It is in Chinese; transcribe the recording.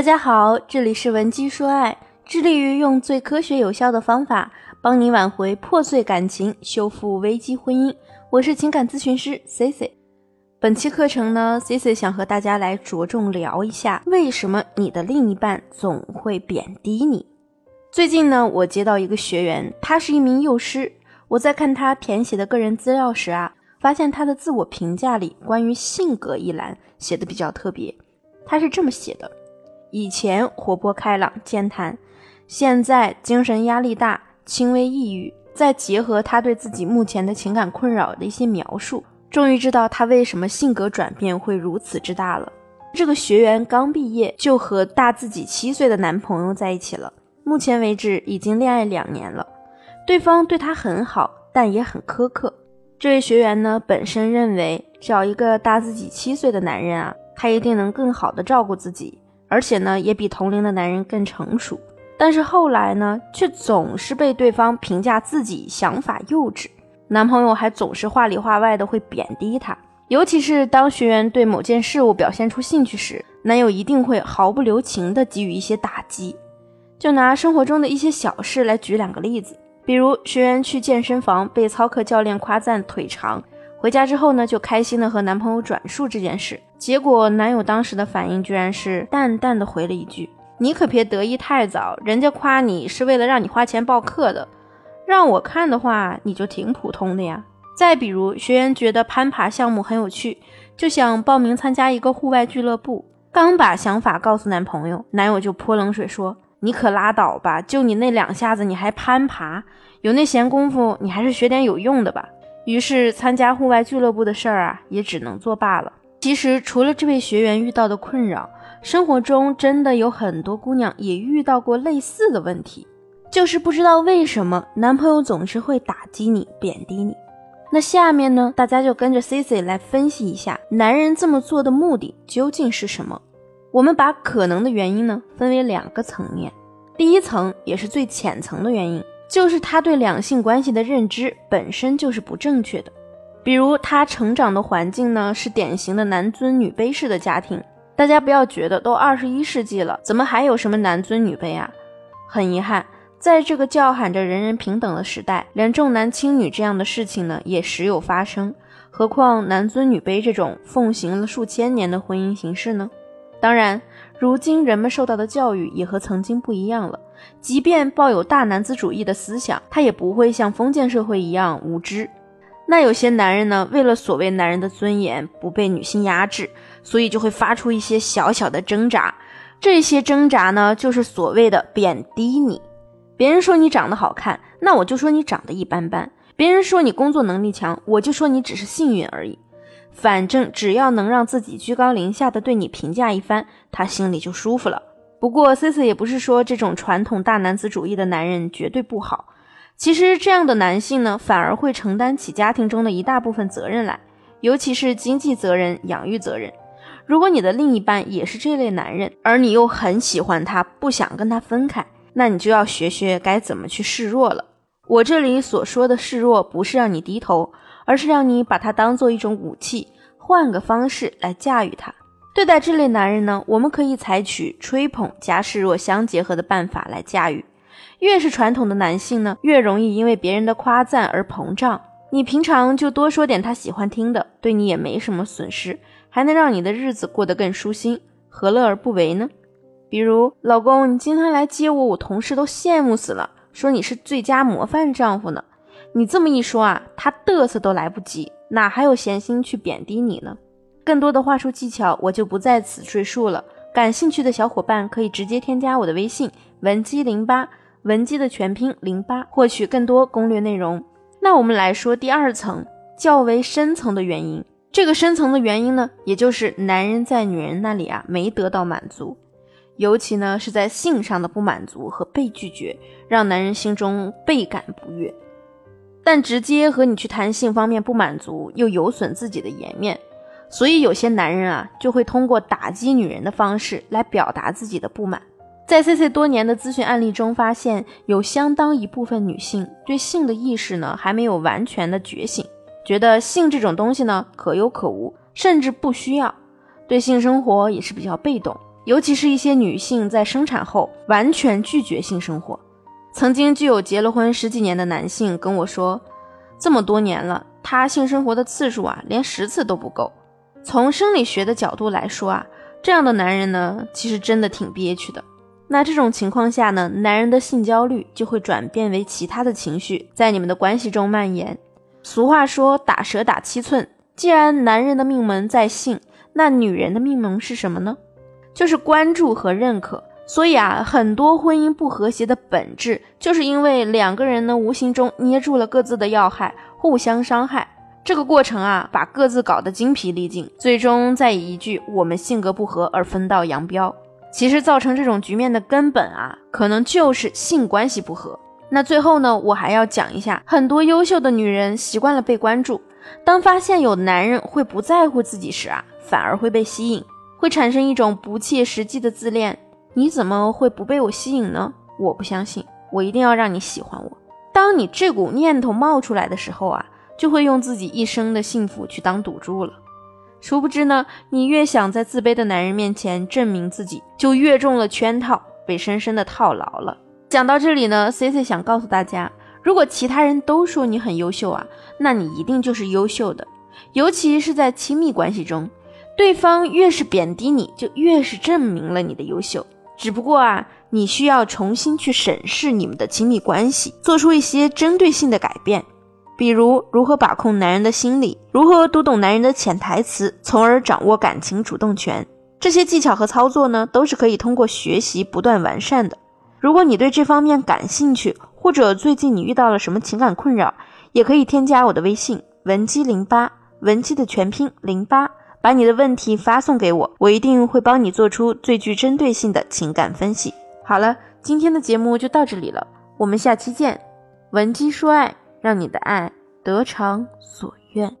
大家好，这里是文姬说爱，致力于用最科学有效的方法帮你挽回破碎感情，修复危机婚姻。我是情感咨询师 C C。本期课程呢，C C 想和大家来着重聊一下，为什么你的另一半总会贬低你。最近呢，我接到一个学员，他是一名幼师，我在看他填写的个人资料时啊，发现他的自我评价里关于性格一栏写的比较特别，他是这么写的。以前活泼开朗、健谈，现在精神压力大、轻微抑郁。再结合他对自己目前的情感困扰的一些描述，终于知道他为什么性格转变会如此之大了。这个学员刚毕业就和大自己七岁的男朋友在一起了，目前为止已经恋爱两年了。对方对他很好，但也很苛刻。这位学员呢，本身认为找一个大自己七岁的男人啊，他一定能更好的照顾自己。而且呢，也比同龄的男人更成熟，但是后来呢，却总是被对方评价自己想法幼稚，男朋友还总是话里话外的会贬低她，尤其是当学员对某件事物表现出兴趣时，男友一定会毫不留情的给予一些打击。就拿生活中的一些小事来举两个例子，比如学员去健身房被操课教练夸赞腿长。回家之后呢，就开心的和男朋友转述这件事，结果男友当时的反应居然是淡淡的回了一句：“你可别得意太早，人家夸你是为了让你花钱报课的，让我看的话，你就挺普通的呀。”再比如，学员觉得攀爬项目很有趣，就想报名参加一个户外俱乐部，刚把想法告诉男朋友，男友就泼冷水说：“你可拉倒吧，就你那两下子，你还攀爬？有那闲工夫，你还是学点有用的吧。”于是，参加户外俱乐部的事儿啊，也只能作罢了。其实，除了这位学员遇到的困扰，生活中真的有很多姑娘也遇到过类似的问题，就是不知道为什么男朋友总是会打击你、贬低你。那下面呢，大家就跟着 Cici 来分析一下，男人这么做的目的究竟是什么？我们把可能的原因呢，分为两个层面。第一层，也是最浅层的原因。就是他对两性关系的认知本身就是不正确的，比如他成长的环境呢是典型的男尊女卑式的家庭。大家不要觉得都二十一世纪了，怎么还有什么男尊女卑啊？很遗憾，在这个叫喊着人人平等的时代，连重男轻女这样的事情呢也时有发生。何况男尊女卑这种奉行了数千年的婚姻形式呢？当然，如今人们受到的教育也和曾经不一样了。即便抱有大男子主义的思想，他也不会像封建社会一样无知。那有些男人呢，为了所谓男人的尊严不被女性压制，所以就会发出一些小小的挣扎。这些挣扎呢，就是所谓的贬低你。别人说你长得好看，那我就说你长得一般般；别人说你工作能力强，我就说你只是幸运而已。反正只要能让自己居高临下的对你评价一番，他心里就舒服了。不过，C C 也不是说这种传统大男子主义的男人绝对不好。其实，这样的男性呢，反而会承担起家庭中的一大部分责任来，尤其是经济责任、养育责任。如果你的另一半也是这类男人，而你又很喜欢他，不想跟他分开，那你就要学学该怎么去示弱了。我这里所说的示弱，不是让你低头，而是让你把它当做一种武器，换个方式来驾驭它。对待这类男人呢，我们可以采取吹捧加示弱相结合的办法来驾驭。越是传统的男性呢，越容易因为别人的夸赞而膨胀。你平常就多说点他喜欢听的，对你也没什么损失，还能让你的日子过得更舒心，何乐而不为呢？比如，老公，你今天来接我，我同事都羡慕死了，说你是最佳模范丈夫呢。你这么一说啊，他嘚瑟都来不及，哪还有闲心去贬低你呢？更多的话术技巧我就不在此赘述了，感兴趣的小伙伴可以直接添加我的微信文姬零八，文姬的全拼零八，获取更多攻略内容。那我们来说第二层较为深层的原因，这个深层的原因呢，也就是男人在女人那里啊没得到满足，尤其呢是在性上的不满足和被拒绝，让男人心中倍感不悦。但直接和你去谈性方面不满足，又有损自己的颜面。所以有些男人啊，就会通过打击女人的方式来表达自己的不满。在 C C 多年的咨询案例中，发现有相当一部分女性对性的意识呢，还没有完全的觉醒，觉得性这种东西呢，可有可无，甚至不需要。对性生活也是比较被动，尤其是一些女性在生产后完全拒绝性生活。曾经就有结了婚十几年的男性跟我说，这么多年了，他性生活的次数啊，连十次都不够。从生理学的角度来说啊，这样的男人呢，其实真的挺憋屈的。那这种情况下呢，男人的性焦虑就会转变为其他的情绪，在你们的关系中蔓延。俗话说，打蛇打七寸。既然男人的命门在性，那女人的命门是什么呢？就是关注和认可。所以啊，很多婚姻不和谐的本质，就是因为两个人呢无形中捏住了各自的要害，互相伤害。这个过程啊，把各自搞得精疲力尽，最终再以一句“我们性格不合”而分道扬镳。其实造成这种局面的根本啊，可能就是性关系不和。那最后呢，我还要讲一下，很多优秀的女人习惯了被关注，当发现有男人会不在乎自己时啊，反而会被吸引，会产生一种不切实际的自恋。你怎么会不被我吸引呢？我不相信，我一定要让你喜欢我。当你这股念头冒出来的时候啊，就会用自己一生的幸福去当赌注了。殊不知呢，你越想在自卑的男人面前证明自己，就越中了圈套，被深深的套牢了。讲到这里呢，C C 想告诉大家，如果其他人都说你很优秀啊，那你一定就是优秀的。尤其是在亲密关系中，对方越是贬低你，就越是证明了你的优秀。只不过啊，你需要重新去审视你们的亲密关系，做出一些针对性的改变，比如如何把控男人的心理，如何读懂男人的潜台词，从而掌握感情主动权。这些技巧和操作呢，都是可以通过学习不断完善的。如果你对这方面感兴趣，或者最近你遇到了什么情感困扰，也可以添加我的微信文姬零八，文姬的全拼零八。把你的问题发送给我，我一定会帮你做出最具针对性的情感分析。好了，今天的节目就到这里了，我们下期见。闻鸡说爱，让你的爱得偿所愿。